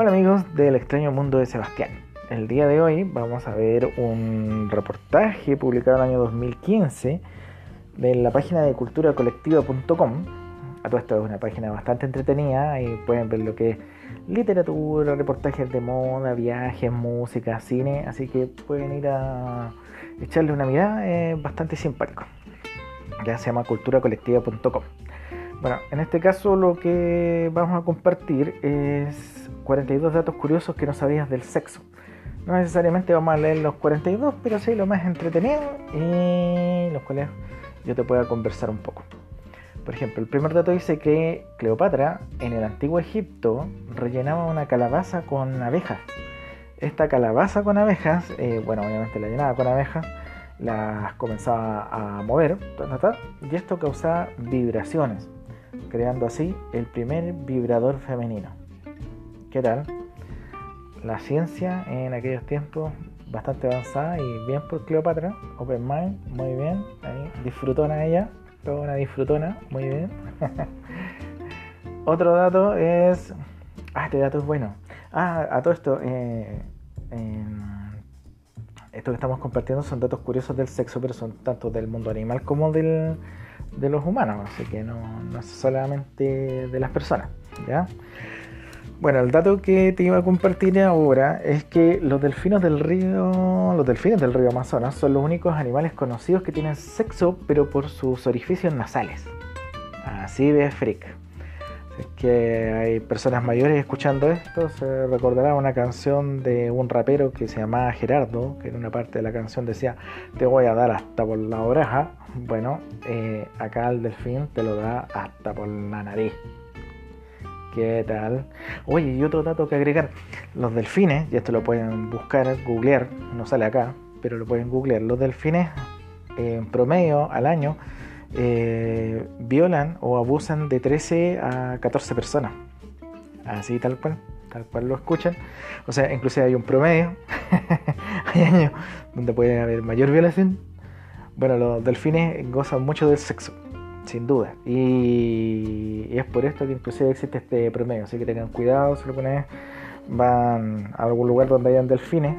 Hola amigos del extraño mundo de Sebastián. El día de hoy vamos a ver un reportaje publicado en el año 2015 de la página de culturacolectiva.com. A todo esto es una página bastante entretenida y pueden ver lo que es literatura, reportajes de moda, viajes, música, cine, así que pueden ir a echarle una mirada, es bastante simpático. Ya se llama culturacolectiva.com. Bueno, en este caso lo que vamos a compartir es 42 datos curiosos que no sabías del sexo. No necesariamente vamos a leer los 42, pero sí lo más entretenido y los cuales yo te pueda conversar un poco. Por ejemplo, el primer dato dice que Cleopatra en el antiguo Egipto rellenaba una calabaza con abejas. Esta calabaza con abejas, eh, bueno, obviamente la llenaba con abejas, las comenzaba a mover y esto causaba vibraciones creando así el primer vibrador femenino. ¿Qué tal? La ciencia en aquellos tiempos bastante avanzada y bien por Cleopatra, Open Mind, muy bien, disfrutona ella, toda una disfrutona, muy bien. Otro dato es, ah, este dato es bueno. Ah, a todo esto, eh, esto que estamos compartiendo son datos curiosos del sexo, pero son tanto del mundo animal como del, de los humanos, así que no, no es solamente de las personas. ¿ya? Bueno, el dato que te iba a compartir ahora es que los delfines del río, los delfines del río Amazonas son los únicos animales conocidos que tienen sexo, pero por sus orificios nasales. Así de freak. Es que hay personas mayores escuchando esto, se recordará una canción de un rapero que se llamaba Gerardo, que en una parte de la canción decía, te voy a dar hasta por la oreja. Bueno, eh, acá el delfín te lo da hasta por la nariz. ¿Qué tal? Oye, y otro dato que agregar, los delfines, y esto lo pueden buscar, googlear, no sale acá, pero lo pueden googlear, los delfines en promedio al año eh, violan o abusan de 13 a 14 personas. Así tal cual, tal cual lo escuchan. O sea, inclusive hay un promedio. hay años donde puede haber mayor violación. Bueno, los delfines gozan mucho del sexo, sin duda. Y, es por esto que inclusive existe este promedio. Así que tengan cuidado si lo ponen, van a algún lugar donde hayan delfines.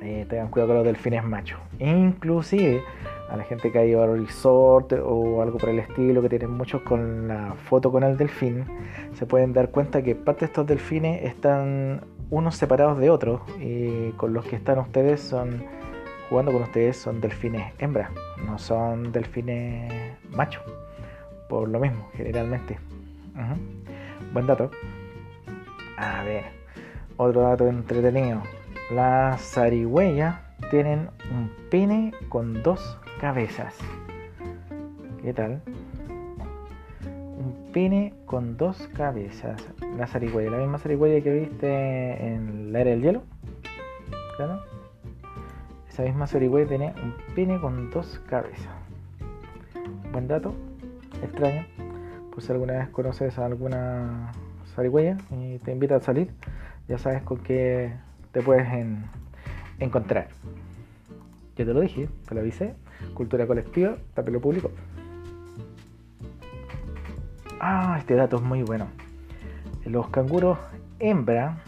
Eh, tengan cuidado con los delfines machos. Inclusive a la gente que ha ido al resort o algo por el estilo, que tienen muchos con la foto con el delfín, se pueden dar cuenta que parte de estos delfines están unos separados de otros y con los que están ustedes son jugando con ustedes son delfines hembras, no son delfines machos, por lo mismo, generalmente. Buen dato. A ver, otro dato entretenido. Las zarigüeyas tienen un pene con dos cabezas. ¿Qué tal? Un pene con dos cabezas. La zarigüeya, la misma zarigüeya que viste en la era del hielo. Claro. Esa misma zarigüeya tiene un pene con dos cabezas. Buen dato, extraño. Por si alguna vez conoces a alguna zarigüeya y te invita a salir, ya sabes con qué te puedes encontrar. Yo te lo dije, te lo avisé. Cultura colectiva, lo público. Ah, este dato es muy bueno. Los canguros hembra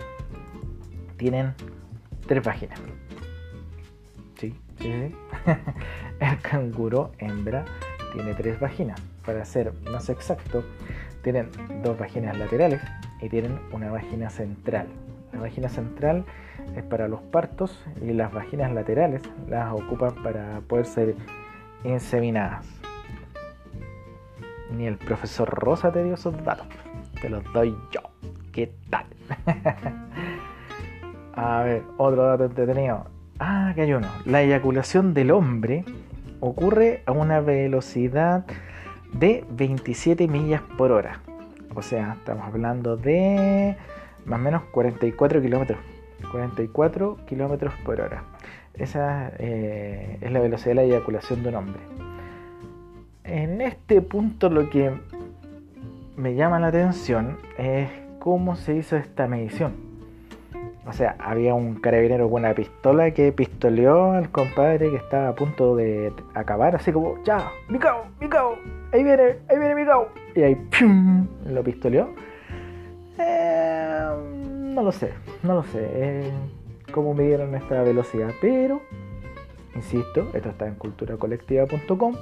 tienen tres vaginas. El canguro hembra tiene tres vaginas. Para ser más exacto, tienen dos vaginas laterales y tienen una vagina central. La vagina central es para los partos y las vaginas laterales las ocupan para poder ser inseminadas. Ni el profesor Rosa te dio esos datos, te los doy yo. ¿Qué tal? a ver, otro dato entretenido. Ah, que hay uno. La eyaculación del hombre ocurre a una velocidad de 27 millas por hora. O sea, estamos hablando de más o menos 44 kilómetros. 44 kilómetros por hora. Esa eh, es la velocidad de la eyaculación de un hombre. En este punto lo que me llama la atención es cómo se hizo esta medición. O sea, había un carabinero con una pistola que pistoleó al compadre que estaba a punto de acabar, así como, ya, mi cao, mi cao, ahí viene, ahí viene mi cao. Y ahí, ¡pum! lo pistoleó. Eh, No lo sé, no lo sé eh, cómo midieron esta velocidad, pero, insisto, esto está en culturacolectiva.com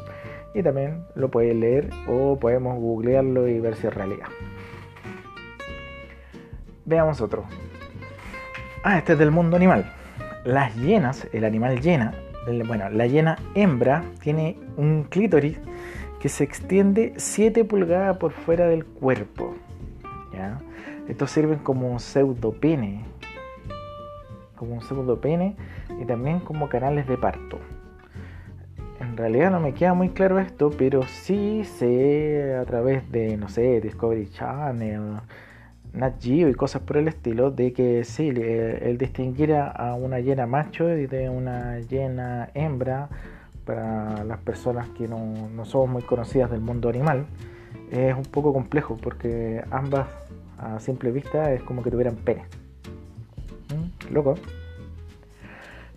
y también lo puedes leer o podemos googlearlo y ver si es realidad. Veamos otro. Ah, este es del mundo animal. Las hienas, el animal hiena, bueno, la hiena hembra tiene un clítoris que se extiende 7 pulgadas por fuera del cuerpo. ¿ya? Estos sirven como pseudopene, como un pseudopene y también como canales de parto. En realidad no me queda muy claro esto, pero sí sé a través de, no sé, Discovery Channel, Nat y cosas por el estilo, de que sí, el distinguir a una hiena macho y de una hiena hembra, para las personas que no, no somos muy conocidas del mundo animal, es un poco complejo porque ambas a simple vista es como que tuvieran pene. ¿Mm? Loco.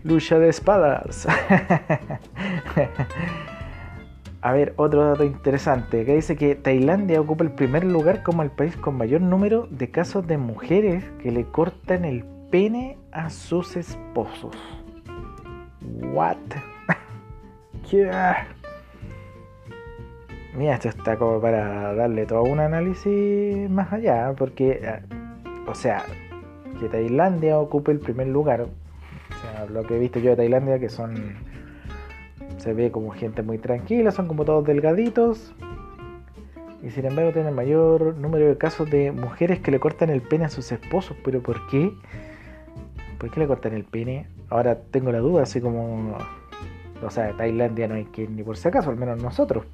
Lucha de espadas. A ver, otro dato interesante, que dice que Tailandia ocupa el primer lugar como el país con mayor número de casos de mujeres que le cortan el pene a sus esposos. What? Mira, esto está como para darle todo un análisis más allá, porque, eh, o sea, que Tailandia ocupe el primer lugar, o sea, lo que he visto yo de Tailandia, que son se ve como gente muy tranquila, son como todos delgaditos. Y sin embargo tienen mayor número de casos de mujeres que le cortan el pene a sus esposos. ¿Pero por qué? ¿Por qué le cortan el pene? Ahora tengo la duda, así como... O sea, Tailandia no hay que ni por si acaso, al menos nosotros.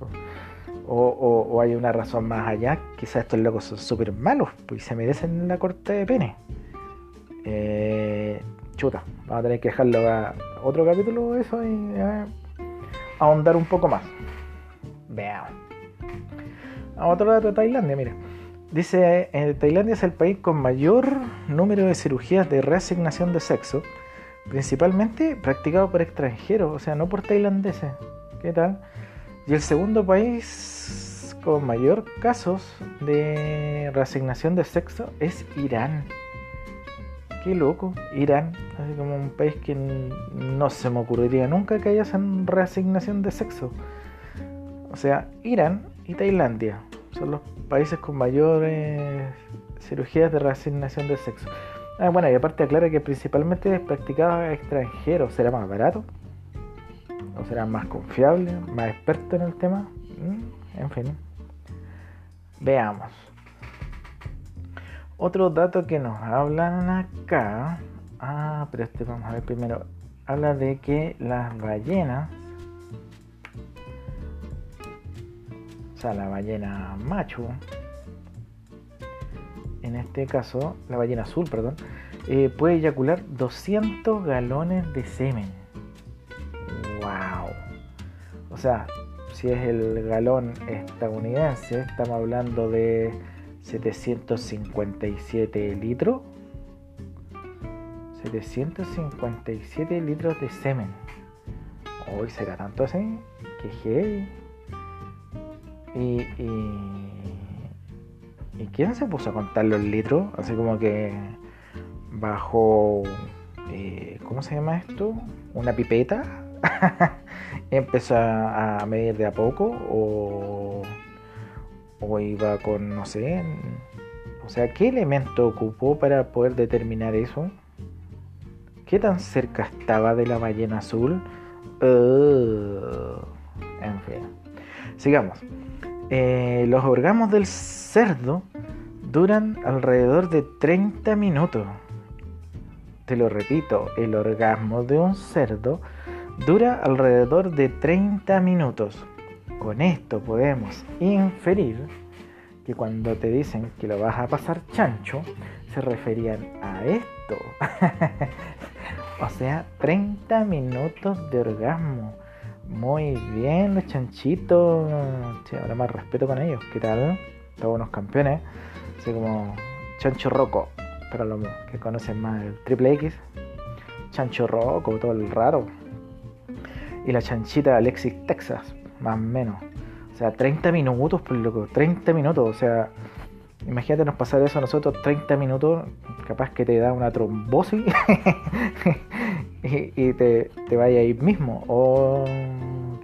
O, hay una razón más allá, quizás estos locos son súper malos, pues se merecen la corte de pene. Eh, chuta, vamos a tener que dejarlo a otro capítulo eso y ahondar un poco más. Veamos. Otro lado de Tailandia, mira. Dice, eh, Tailandia es el país con mayor número de cirugías de reasignación de sexo, principalmente practicado por extranjeros, o sea, no por tailandeses. ¿Qué tal? Y el segundo país con mayor casos de reasignación de sexo es Irán. Qué loco, Irán, así como un país que no se me ocurriría nunca que haya reasignación de sexo. O sea, Irán y Tailandia son los países con mayores cirugías de reasignación de sexo. Ah, bueno, y aparte aclara que principalmente es practicado a extranjeros. ¿Será más barato? ¿O será más confiable? ¿Más experto en el tema? Mm, en fin. Veamos. Otro dato que nos hablan acá. Ah, pero este vamos a ver primero. Habla de que las ballenas. O sea, la ballena macho. En este caso, la ballena azul, perdón. Eh, puede eyacular 200 galones de semen. ¡Wow! O sea, si es el galón estadounidense, estamos hablando de 757 litros. 757 litros de semen. Hoy será tanto así. Que heavy. Y, y, quién se puso a contar los litros? Así como que bajo. Eh, ¿Cómo se llama esto? Una pipeta. empezó a medir de a poco. O o iba con, no sé, o sea, ¿qué elemento ocupó para poder determinar eso? ¿Qué tan cerca estaba de la ballena azul? en fin. Sigamos. Eh, los orgasmos del cerdo duran alrededor de 30 minutos. Te lo repito, el orgasmo de un cerdo dura alrededor de 30 minutos. Con esto podemos inferir que cuando te dicen que lo vas a pasar chancho, se referían a esto. o sea, 30 minutos de orgasmo. Muy bien, los chanchitos. Sí, ahora más respeto con ellos. ¿Qué tal? Todos unos campeones. Así como Chancho Roco. Para los que conocen más el Triple X. Chancho Roco, todo el raro. Y la chanchita Alexis Texas más o menos. O sea, 30 minutos, por loco, 30 minutos. O sea, Imagínate nos pasar eso a nosotros 30 minutos, capaz que te da una trombosis y, te, te vaya ahí mismo. Oh,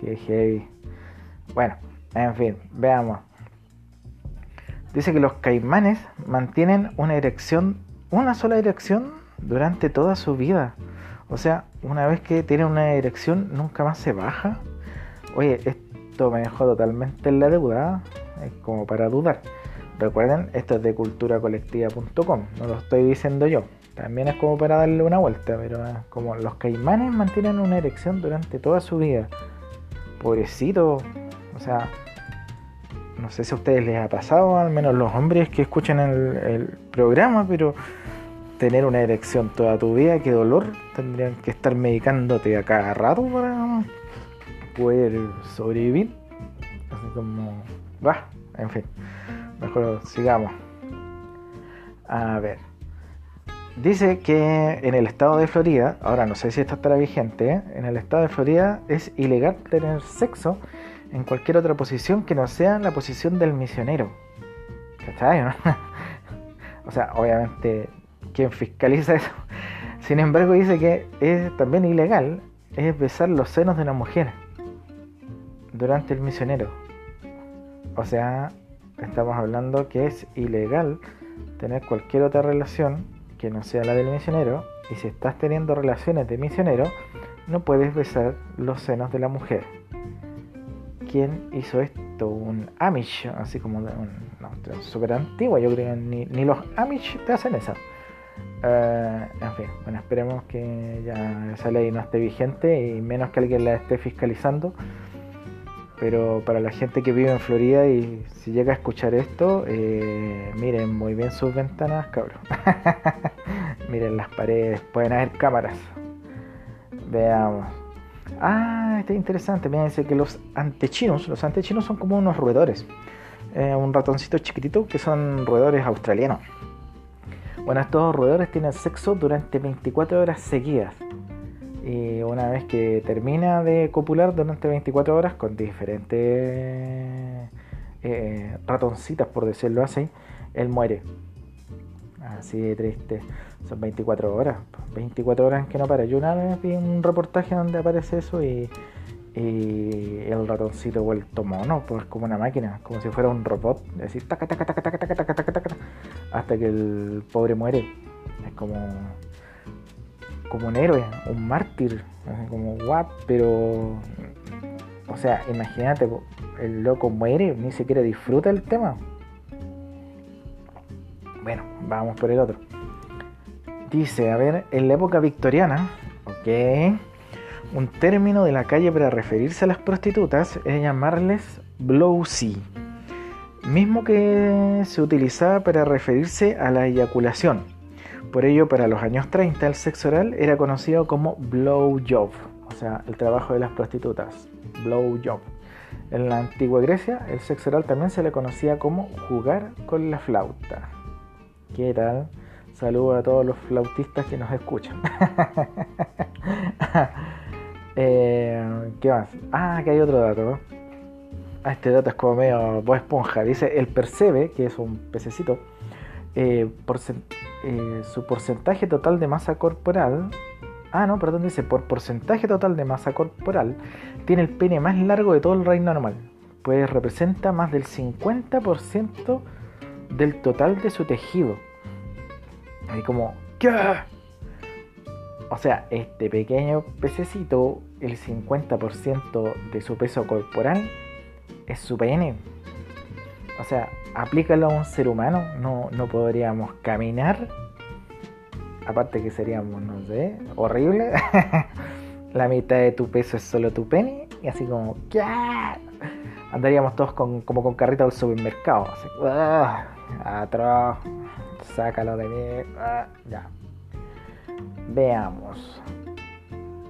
qué heavy. Bueno, en fin, veamos. Dice que los caimanes mantienen una erección, una sola erección durante toda su vida. O sea, una vez que tienen una erección, nunca más se baja. Oye, esto me dejó totalmente en la deuda. Es como para dudar. Recuerden, esto es de culturacolectiva.com, no lo estoy diciendo yo. También es como para darle una vuelta, pero como los caimanes mantienen una erección durante toda su vida. Pobrecito, o sea, no sé si a ustedes les ha pasado, al menos los hombres que escuchan el, programa, pero tener una erección toda tu vida, qué dolor, tendrían que estar medicándote a cada rato para poder sobrevivir. Así como, va, en fin, mejor sigamos. A ver. Dice que en el estado de Florida, ahora no sé si esto estará vigente, en el estado de Florida es ilegal tener sexo en cualquier otra posición que no sea la posición del misionero. ¿Cachai? o sea, obviamente, ¿quién fiscaliza eso? Sin embargo, dice que es también ilegal es besar los senos de una mujer durante el misionero. O sea, estamos hablando que es ilegal tener cualquier otra relación que no sea la del misionero. Y si estás teniendo relaciones de misionero, no puedes besar los senos de la mujer quién hizo esto, un Amish, así como un, no, súper antiguo, yo creo que ni, los Amish te hacen eso. Eh, en fin, bueno, esperemos que ya esa ley no esté vigente y menos que alguien la esté fiscalizando. Pero para la gente que vive en Florida y si llega a escuchar esto, eh, miren muy bien sus ventanas, cabrón. miren las paredes, pueden haber cámaras. Veamos. Ah, está interesante. Me dice que los antechinos, los antechinos son como unos roedores. Eh, un ratoncito chiquitito que son roedores australianos. Bueno, estos roedores tienen sexo durante 24 horas seguidas. Y una vez que termina de copular durante 24 horas con diferentes eh, ratoncitas, por decirlo así, él muere. Así de triste. Son 24 horas. 24 horas en que no para. Yo una vez vi un reportaje donde aparece eso y, el ratoncito vuelto mono, pues como una máquina, como si fuera un robot. Decir taca, taca, taca, taca, taca, taca, taca, taca, hasta que el pobre muere. Es como como un héroe, un mártir, como what, pero o sea, imagínate, el loco muere, ni siquiera disfruta el tema. Bueno, vamos por el otro. Dice, a ver, en la época victoriana, ok, un término de la calle para referirse a las prostitutas es llamarles blowsy, mismo que se utilizaba para referirse a la eyaculación. Por ello, para los años 30, el sexo oral era conocido como blowjob, o sea, el trabajo de las prostitutas, blowjob. En la antigua Grecia, el sexo oral también se le conocía como jugar con la flauta. ¿Qué tal? Saludos a todos los flautistas que nos escuchan. Eh, ¿Qué más? Ah, que hay otro dato. Ah, este dato es como medio voz esponja. Dice el percebe, que es un pececito, eh, eh, su porcentaje total de masa corporal. Ah, no, perdón, dice por porcentaje total de masa corporal, tiene el pene más largo de todo el reino animal. Pues representa más del 50% del total de su tejido. Ahí como, ¿qué? O sea, este pequeño pececito, el 50% de su peso corporal es su pene. O sea, aplícalo a un ser humano, no, no podríamos caminar. Aparte que seríamos, no sé, horrible. La mitad de tu peso es solo tu pene. Y así como, ¿qué? Andaríamos todos como con carrito al supermercado. Así, atrás sácalo de mí. Ah, ya. Veamos.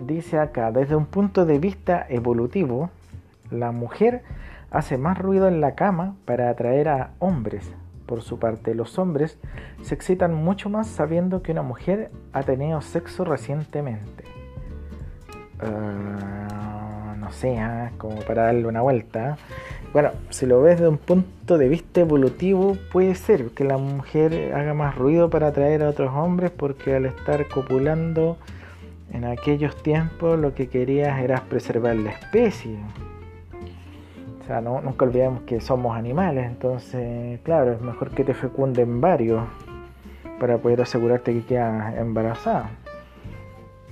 Dice acá, desde un punto de vista evolutivo, la mujer hace más ruido en la cama para atraer a hombres. Por su parte, los hombres se excitan mucho más sabiendo que una mujer ha tenido sexo recientemente. Ah, no sé, ah, como para darle una vuelta. bueno, si lo ves desde un punto de vista evolutivo, puede ser que la mujer haga más ruido para atraer a otros hombres porque al estar copulando en aquellos tiempos lo que querías era preservar la especie. Sea, no, nunca olvidemos que somos animales, entonces, claro, es mejor que te fecunden varios para poder asegurarte que quedas embarazada.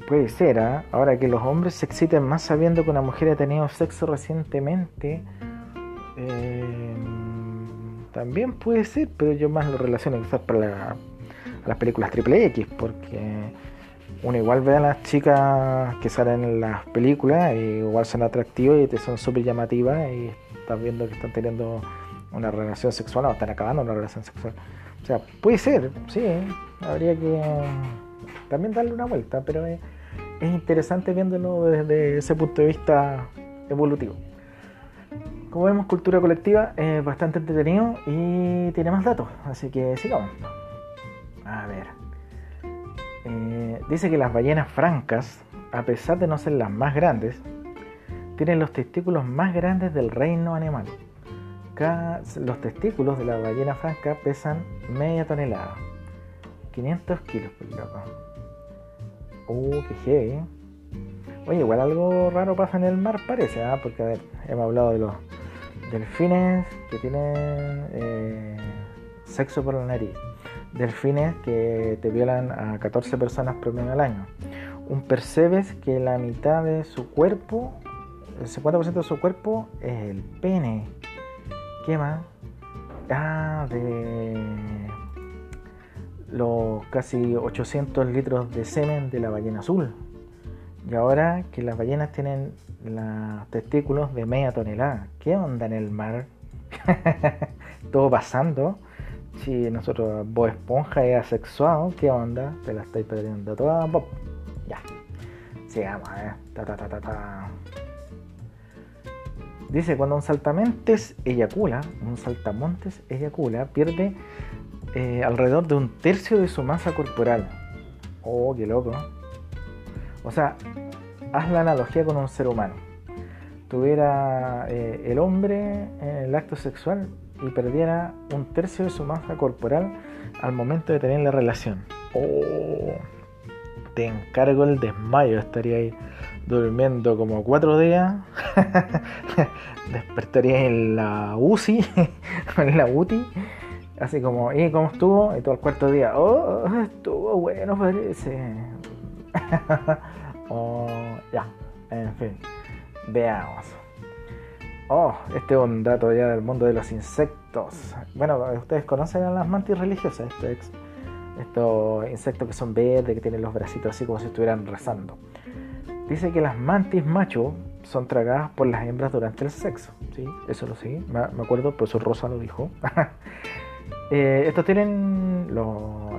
Puede ser, ¿ah? ahora que los hombres se exciten más sabiendo que una mujer ha tenido sexo recientemente, eh, también puede ser, pero yo más lo relaciono quizás para las películas triple X, porque uno igual ve a las chicas que salen en las películas y igual son atractivas y te son súper llamativas y estás viendo que están teniendo una relación sexual o están acabando una relación sexual. O sea, puede ser, sí, habría que también darle una vuelta, pero es, interesante viéndolo desde ese punto de vista evolutivo. Como vemos, cultura colectiva es bastante entretenido y tiene más datos, así que sigamos. A ver. Eh, dice que las ballenas francas, a pesar de no ser las más grandes, tienen los testículos más grandes del reino animal los testículos de la ballena franca pesan media tonelada. 500 kilos por loco. Uh, qué heavy. Oye, igual algo raro pasa en el mar, parece, ¿ah? porque a ver, hemos hablado de los delfines que tienen eh, sexo por la nariz, delfines que te violan a 14 personas promedio al año, un percebes que la mitad de su cuerpo, el 50% de su cuerpo es el pene. ¿Qué más? Ah, de los casi 800 litros de semen de la ballena azul. Y ahora que las ballenas tienen los testículos de media tonelada. ¿Qué onda en el mar? Todo pasando. Si nosotros, vos esponja es asexuado, ¿qué onda? Te la estáis perdiendo toda. Ya. Sigamos, eh. Ta, ta, ta, ta, ta. Dice, cuando un saltamontes eyacula, un saltamontes eyacula, pierde eh, alrededor de un tercio de su masa corporal. Oh, qué loco. O sea, haz la analogía con un ser humano. Tuviera eh, el hombre el acto sexual y perdiera un tercio de su masa corporal al momento de tener la relación. Oh, te encargo el desmayo, estaría ahí durmiendo como cuatro días, despertaría en la UCI, en la UTI, así como, ¿y cómo estuvo? Y todo el cuarto día, oh, estuvo bueno, parece. oh, ya, en fin, veamos. Oh, este es un dato ya del mundo de los insectos. Bueno, ustedes conocen a las mantis religiosas, estos insectos que son verdes, que tienen los bracitos así como si estuvieran rezando. Dice que las mantis macho son tragadas por las hembras durante el sexo. ¿sí? Eso lo sé, me, acuerdo, por eso Rosa lo dijo. eh, estos tienen,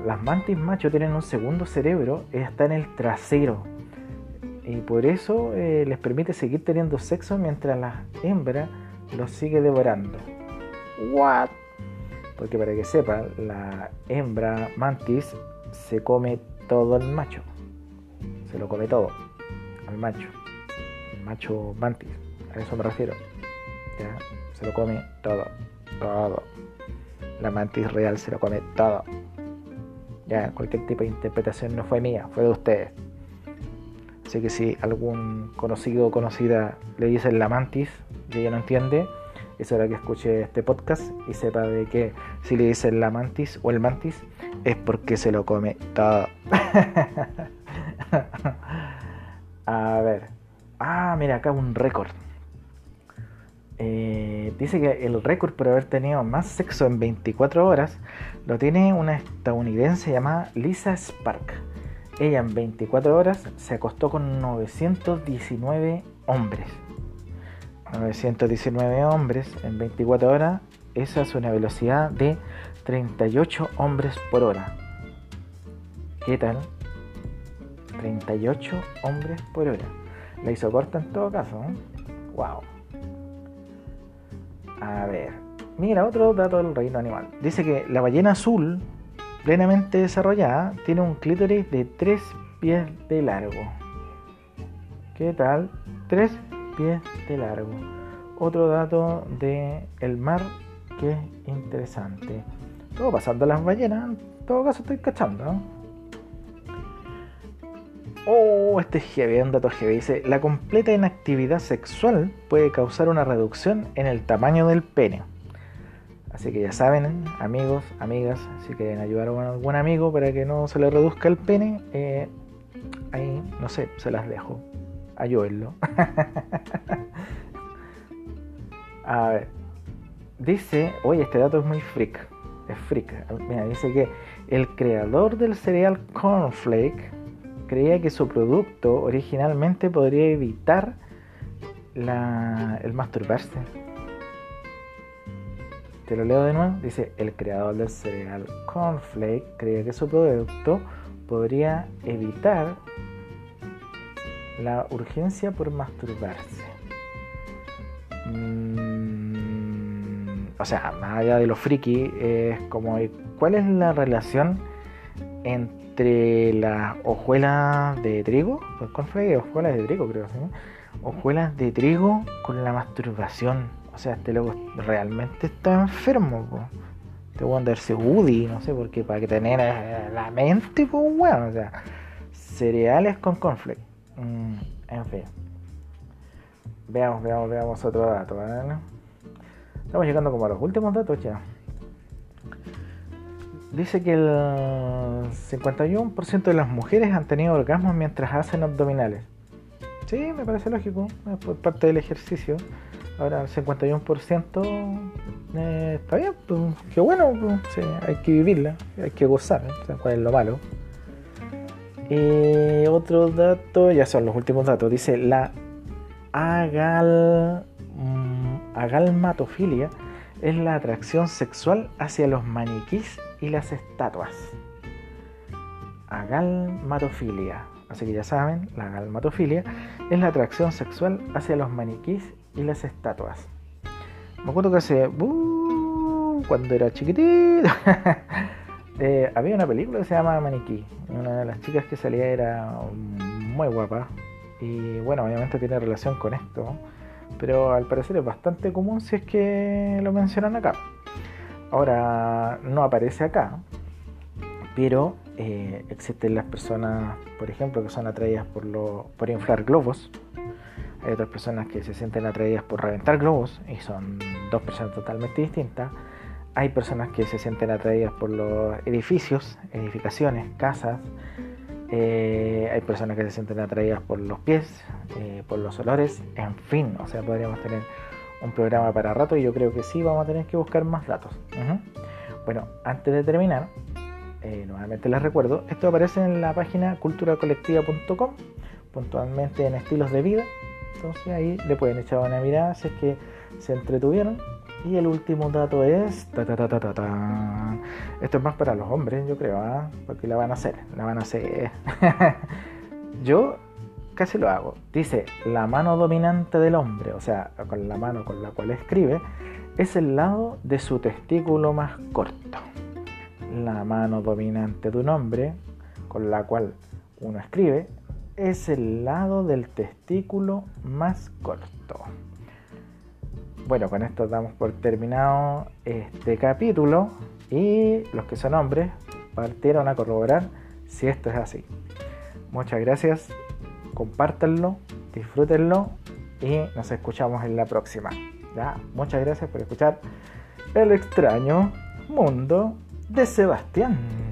las mantis macho tienen un segundo cerebro, está en el trasero. Y por eso eh, les permite seguir teniendo sexo mientras la hembra los sigue devorando. ¿What? Porque para que sepa, la hembra mantis se come todo el macho. Se lo come todo al macho, el macho mantis, a eso me refiero. Ya, se lo come todo, todo. La mantis real se lo come todo. Ya, cualquier tipo de interpretación no fue mía, fue de ustedes. Así que si algún conocido o conocida le dicen la mantis y ella no entiende, es hora que escuche este podcast y sepa de que si le dicen la mantis o el mantis es porque se lo come todo. A ver. Ah, mira, acá un récord. Eh, dice que el récord por haber tenido más sexo en 24 horas lo tiene una estadounidense llamada Lisa Spark. Ella en 24 horas se acostó con 919 hombres. 919 hombres en 24 horas, esa es una velocidad de 38 hombres por hora. ¿Qué tal? 38 hombres por hora. La hizo corta en todo caso. Wow. A ver. Mira, otro dato del reino animal. Dice que la ballena azul, plenamente desarrollada, tiene un clítoris de 3 pies de largo. ¿Qué tal? 3 pies de largo. otro dato de el mar que es interesante. Todo pasando las ballenas, en todo caso estoy cachando. Oh, este es heavy, un dato heavy. Dice, la completa inactividad sexual puede causar una reducción en el tamaño del pene. Así que ya saben, amigos, amigas, si quieren ayudar a algún amigo para que no se le reduzca el pene, eh, ahí, no sé, se las dejo. Ayúdenlo. a ver, dice, oye, este dato es muy freak. Es freak. Mira, dice que el creador del cereal Cornflake creía que su producto originalmente podría evitar el masturbarse. Te lo leo de nuevo. Dice, el creador del cereal Cornflake creía que su producto podría evitar la urgencia por masturbarse. Mm, o sea, más allá de lo friki, es como, ¿cuál es la relación entre entre las hojuelas de trigo, pues con fue hojuelas de trigo creo, ¿sí? hojuelas de trigo con la masturbación. O sea, este loco realmente está enfermo, pues. Te voy a andarse Woody, no sé, porque para que tener eh, la mente, pues bueno, o sea, cereales con conflict. Mm, en fin. Veamos, veamos, veamos otro dato. Estamos llegando como a los últimos datos ya dice que el 51% de las mujeres han tenido orgasmos mientras hacen abdominales. Sí, me parece lógico, es parte del ejercicio. Ahora el 51% eh, está bien, pues, qué bueno, pues, hay que vivirla, hay que gozar, ¿eh? cuál es lo malo. Y otro dato, ya son los últimos datos, dice la agal, mm, agalmatofilia es la atracción sexual hacia los maniquís y las estatuas. Agalmatofilia. Así que ya saben, la agalmatofilia es la atracción sexual hacia los maniquís y las estatuas. Me acuerdo que hace. Uh, cuando era chiquitito. Eh, había una película que se llama Maniquí. Una de las chicas que salía era muy guapa. Y bueno, obviamente tiene relación con esto pero al parecer es bastante común si es que lo mencionan acá. Ahora, no aparece acá, pero eh, existen las personas, por ejemplo, que son atraídas por, lo, por inflar globos. Hay otras personas que se sienten atraídas por reventar globos y son dos personas totalmente distintas. Hay personas que se sienten atraídas por los edificios, edificaciones, casas, eh, hay personas que se sienten atraídas por los pies, eh, por los olores, en fin, o sea, podríamos tener un programa para rato y yo creo que sí vamos a tener que buscar más datos. Bueno, antes de terminar, eh, nuevamente les recuerdo, esto aparece en la página culturacolectiva.com, puntualmente en estilos de vida, entonces ahí le pueden echar una mirada si es que se entretuvieron y el último dato es. Esto es más para los hombres, yo creo, ¿ah? porque la van a hacer. La van a hacer. yo casi lo hago. Dice: la mano dominante del hombre, o sea, con la mano con la cual escribe, es el lado de su testículo más corto. La mano dominante de un hombre, con la cual uno escribe, es el lado del testículo más corto. Bueno, con esto damos por terminado este capítulo y los que son hombres partieron a corroborar si esto es así. Muchas gracias, compártanlo, disfrútenlo y nos escuchamos en la próxima. ¿ya? Muchas gracias por escuchar El extraño mundo de Sebastián.